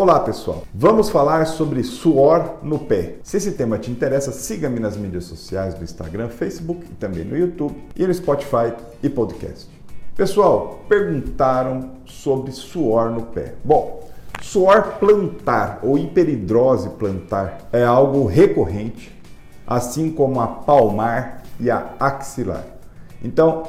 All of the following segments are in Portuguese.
Olá pessoal, vamos falar sobre suor no pé. Se esse tema te interessa, siga-me nas mídias sociais do Instagram, Facebook e também no YouTube e no Spotify e podcast. Pessoal, perguntaram sobre suor no pé. Bom, suor plantar ou hiperidrose plantar é algo recorrente, assim como a palmar e a axilar. Então,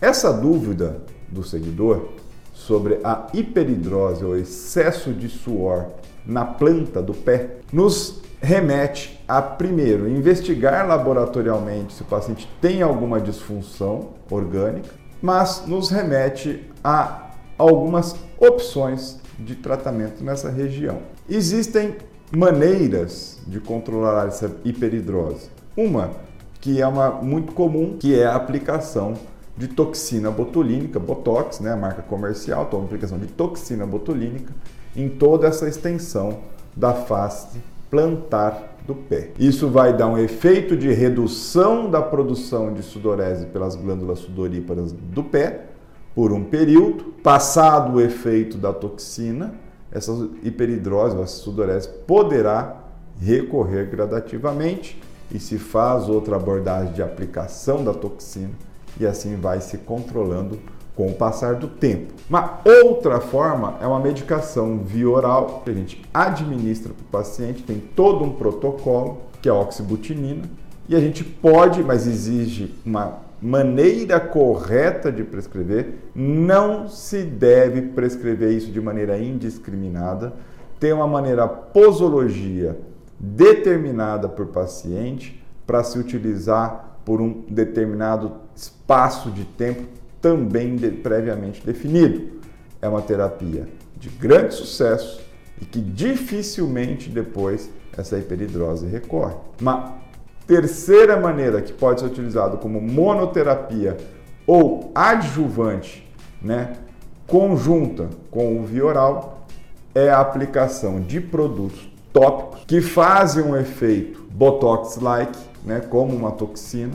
essa dúvida do seguidor sobre a hiperidrose ou excesso de suor na planta do pé nos remete a primeiro investigar laboratorialmente se o paciente tem alguma disfunção orgânica, mas nos remete a algumas opções de tratamento nessa região. Existem maneiras de controlar essa hiperidrose. Uma que é uma muito comum, que é a aplicação de toxina botulínica, Botox, né, a marca comercial, toma aplicação de toxina botulínica em toda essa extensão da face plantar do pé. Isso vai dar um efeito de redução da produção de sudorese pelas glândulas sudoríparas do pé por um período. Passado o efeito da toxina, essa hiperidrose, essa sudorese poderá recorrer gradativamente e se faz outra abordagem de aplicação da toxina e assim vai se controlando com o passar do tempo. Uma outra forma é uma medicação via oral que a gente administra para o paciente, tem todo um protocolo que é a oxibutinina e a gente pode, mas exige uma maneira correta de prescrever, não se deve prescrever isso de maneira indiscriminada, tem uma maneira posologia determinada por paciente para se utilizar por um determinado espaço de tempo também de, previamente definido. É uma terapia de grande sucesso e que dificilmente depois essa hiperidrose recorre. Uma terceira maneira que pode ser utilizado como monoterapia ou adjuvante, né, conjunta com o via oral, é a aplicação de produtos tópicos que fazem um efeito botox-like, né, como uma toxina,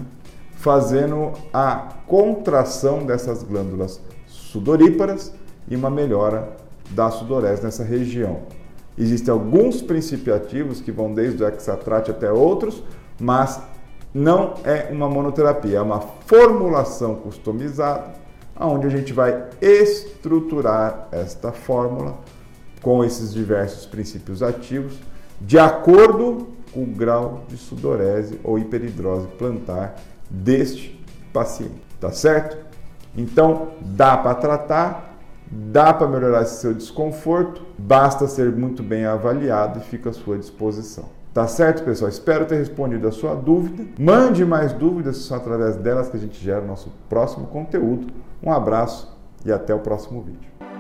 fazendo a contração dessas glândulas sudoríparas e uma melhora da sudorese nessa região. Existem alguns princípios ativos que vão desde o hexatrate até outros, mas não é uma monoterapia, é uma formulação customizada, onde a gente vai estruturar esta fórmula com esses diversos princípios ativos, de acordo com o grau de sudorese ou hiperidrose plantar deste paciente, tá certo? Então, dá para tratar, dá para melhorar esse seu desconforto, basta ser muito bem avaliado e fica à sua disposição. Tá certo, pessoal? Espero ter respondido a sua dúvida. Mande mais dúvidas, são através delas que a gente gera o nosso próximo conteúdo. Um abraço e até o próximo vídeo.